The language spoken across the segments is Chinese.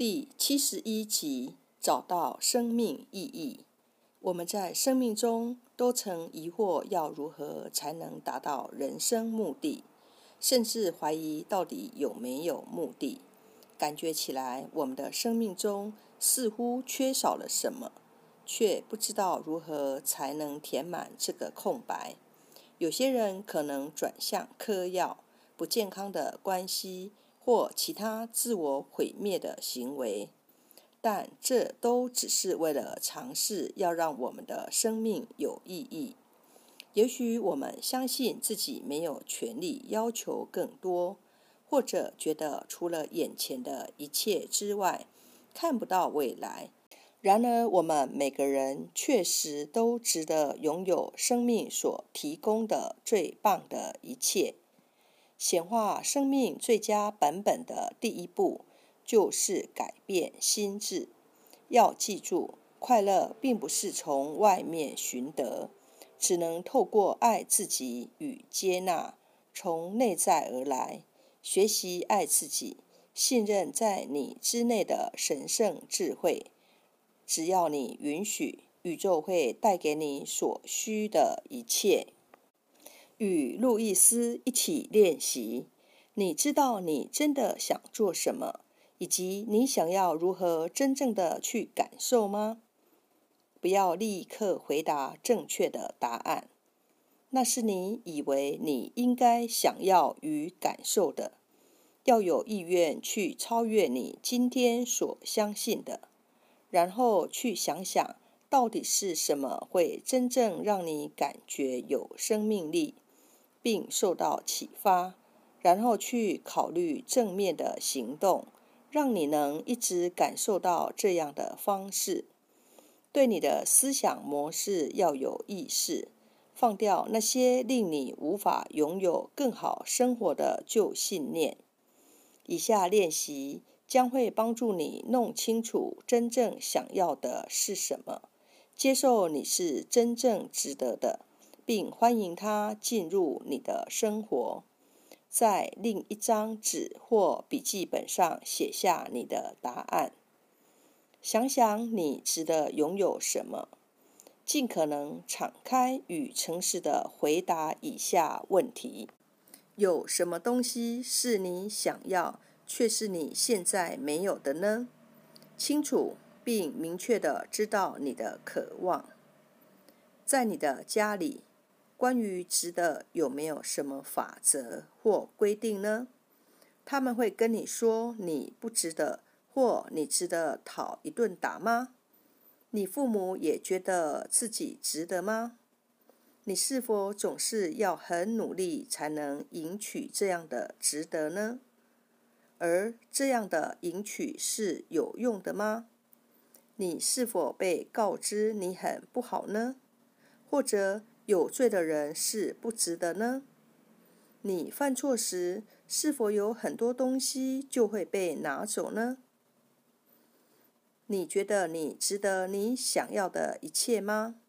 第七十一集：找到生命意义。我们在生命中都曾疑惑，要如何才能达到人生目的，甚至怀疑到底有没有目的。感觉起来，我们的生命中似乎缺少了什么，却不知道如何才能填满这个空白。有些人可能转向嗑药、不健康的关系。或其他自我毁灭的行为，但这都只是为了尝试要让我们的生命有意义。也许我们相信自己没有权利要求更多，或者觉得除了眼前的一切之外，看不到未来。然而，我们每个人确实都值得拥有生命所提供的最棒的一切。显化生命最佳版本的第一步，就是改变心智。要记住，快乐并不是从外面寻得，只能透过爱自己与接纳，从内在而来。学习爱自己，信任在你之内的神圣智慧。只要你允许，宇宙会带给你所需的一切。与路易斯一起练习。你知道你真的想做什么，以及你想要如何真正的去感受吗？不要立刻回答正确的答案，那是你以为你应该想要与感受的。要有意愿去超越你今天所相信的，然后去想想到底是什么会真正让你感觉有生命力。并受到启发，然后去考虑正面的行动，让你能一直感受到这样的方式。对你的思想模式要有意识，放掉那些令你无法拥有更好生活的旧信念。以下练习将会帮助你弄清楚真正想要的是什么，接受你是真正值得的。并欢迎他进入你的生活，在另一张纸或笔记本上写下你的答案。想想你值得拥有什么，尽可能敞开与诚实的回答以下问题：有什么东西是你想要，却是你现在没有的呢？清楚并明确的知道你的渴望，在你的家里。关于值得有没有什么法则或规定呢？他们会跟你说你不值得，或你值得讨一顿打吗？你父母也觉得自己值得吗？你是否总是要很努力才能赢取这样的值得呢？而这样的赢取是有用的吗？你是否被告知你很不好呢？或者？有罪的人是不值得呢？你犯错时，是否有很多东西就会被拿走呢？你觉得你值得你想要的一切吗？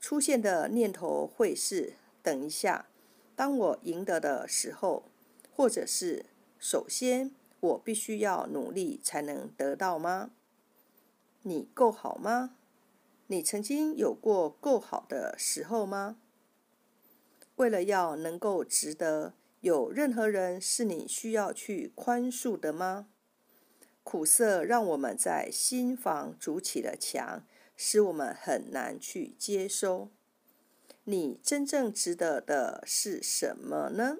出现的念头会是：等一下，当我赢得的时候，或者是首先我必须要努力才能得到吗？你够好吗？你曾经有过够好的时候吗？为了要能够值得，有任何人是你需要去宽恕的吗？苦涩让我们在心房筑起了墙，使我们很难去接收。你真正值得的是什么呢？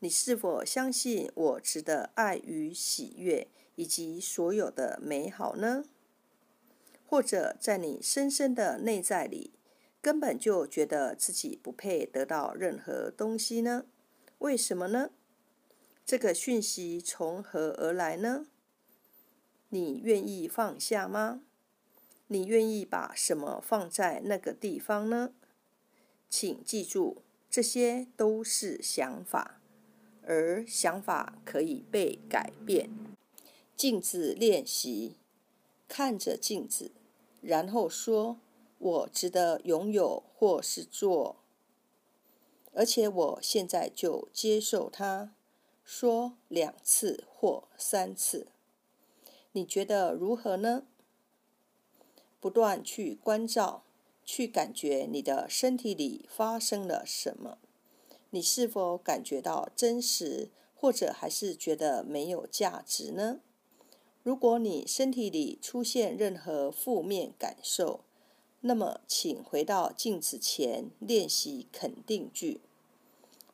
你是否相信我值得爱与喜悦，以及所有的美好呢？或者在你深深的内在里，根本就觉得自己不配得到任何东西呢？为什么呢？这个讯息从何而来呢？你愿意放下吗？你愿意把什么放在那个地方呢？请记住，这些都是想法，而想法可以被改变。镜子练习，看着镜子。然后说：“我值得拥有，或是做，而且我现在就接受它。”说两次或三次。你觉得如何呢？不断去关照，去感觉你的身体里发生了什么。你是否感觉到真实，或者还是觉得没有价值呢？如果你身体里出现任何负面感受，那么请回到镜子前练习肯定句。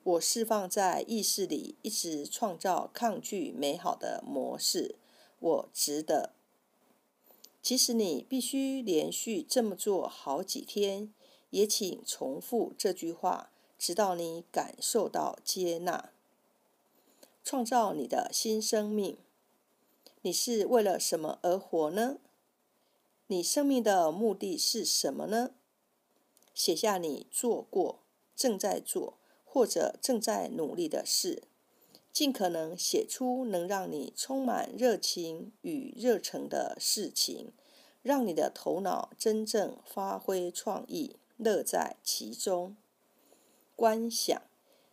我释放在意识里一直创造抗拒美好的模式。我值得。即使你必须连续这么做好几天，也请重复这句话。直到你感受到接纳，创造你的新生命。你是为了什么而活呢？你生命的目的是什么呢？写下你做过、正在做或者正在努力的事，尽可能写出能让你充满热情与热忱的事情，让你的头脑真正发挥创意，乐在其中。观想，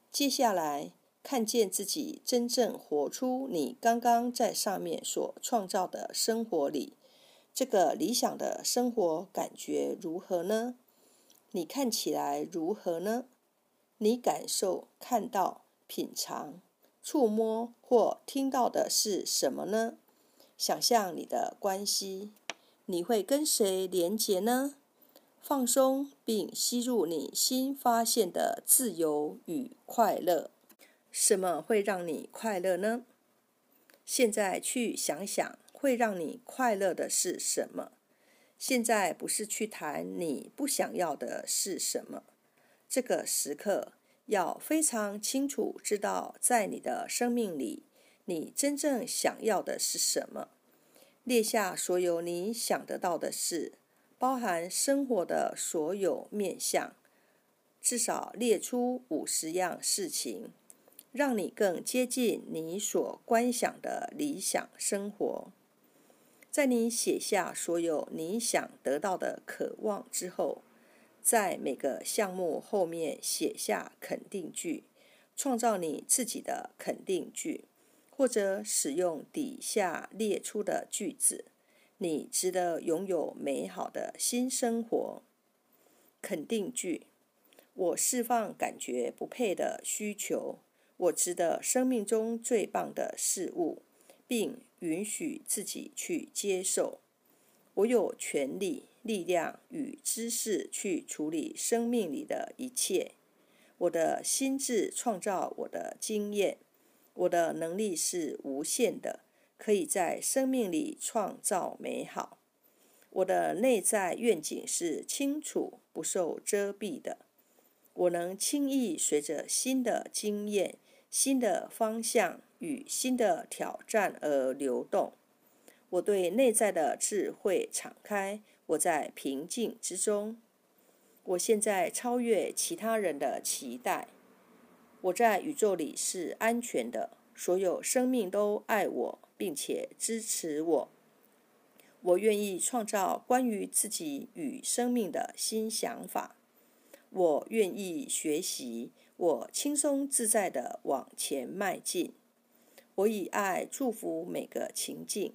接下来看见自己真正活出你刚刚在上面所创造的生活里，这个理想的生活感觉如何呢？你看起来如何呢？你感受、看到、品尝、触摸或听到的是什么呢？想象你的关系，你会跟谁连结呢？放松，并吸入你新发现的自由与快乐。什么会让你快乐呢？现在去想想，会让你快乐的是什么？现在不是去谈你不想要的是什么。这个时刻要非常清楚知道，在你的生命里，你真正想要的是什么。列下所有你想得到的事。包含生活的所有面向，至少列出五十样事情，让你更接近你所观想的理想生活。在你写下所有你想得到的渴望之后，在每个项目后面写下肯定句，创造你自己的肯定句，或者使用底下列出的句子。你值得拥有美好的新生活。肯定句：我释放感觉不配的需求。我值得生命中最棒的事物，并允许自己去接受。我有权利、力量与知识去处理生命里的一切。我的心智创造我的经验。我的能力是无限的。可以在生命里创造美好。我的内在愿景是清楚、不受遮蔽的。我能轻易随着新的经验、新的方向与新的挑战而流动。我对内在的智慧敞开。我在平静之中。我现在超越其他人的期待。我在宇宙里是安全的。所有生命都爱我。并且支持我。我愿意创造关于自己与生命的新想法。我愿意学习。我轻松自在地往前迈进。我以爱祝福每个情境，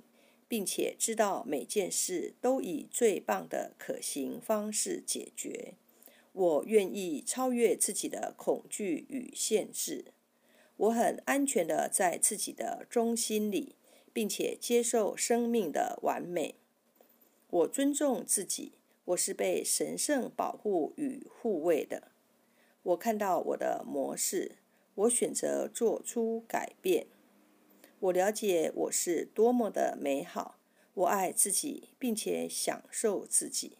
并且知道每件事都以最棒的可行方式解决。我愿意超越自己的恐惧与限制。我很安全的在自己的中心里。并且接受生命的完美。我尊重自己，我是被神圣保护与护卫的。我看到我的模式，我选择做出改变。我了解我是多么的美好。我爱自己，并且享受自己。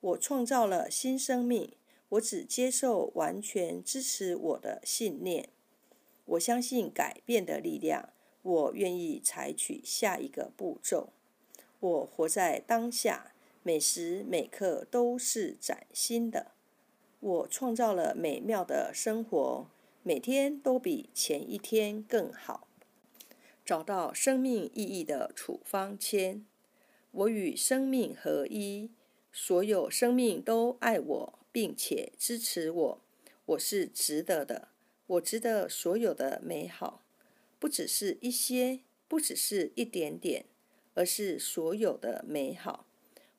我创造了新生命。我只接受完全支持我的信念。我相信改变的力量。我愿意采取下一个步骤。我活在当下，每时每刻都是崭新的。我创造了美妙的生活，每天都比前一天更好。找到生命意义的处方签。我与生命合一，所有生命都爱我，并且支持我。我是值得的，我值得所有的美好。不只是一些，不只是一点点，而是所有的美好。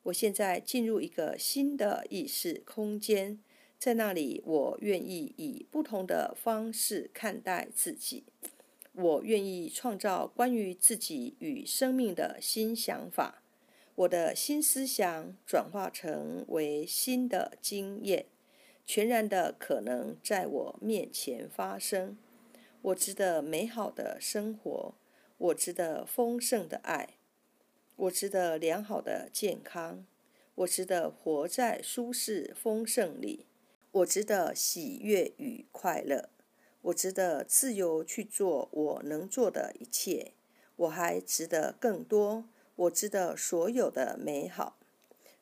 我现在进入一个新的意识空间，在那里，我愿意以不同的方式看待自己。我愿意创造关于自己与生命的新想法。我的新思想转化成为新的经验，全然的可能在我面前发生。我值得美好的生活，我值得丰盛的爱。我值得良好的健康，我值得活在舒适丰盛里，我值得喜悦与快乐，我值得自由去做我能做的一切，我还值得更多，我值得所有的美好。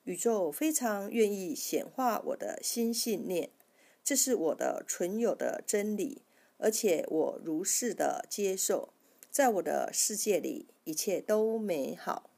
宇宙非常愿意显化我的新信念，这是我的存有的真理，而且我如是的接受，在我的世界里一切都美好。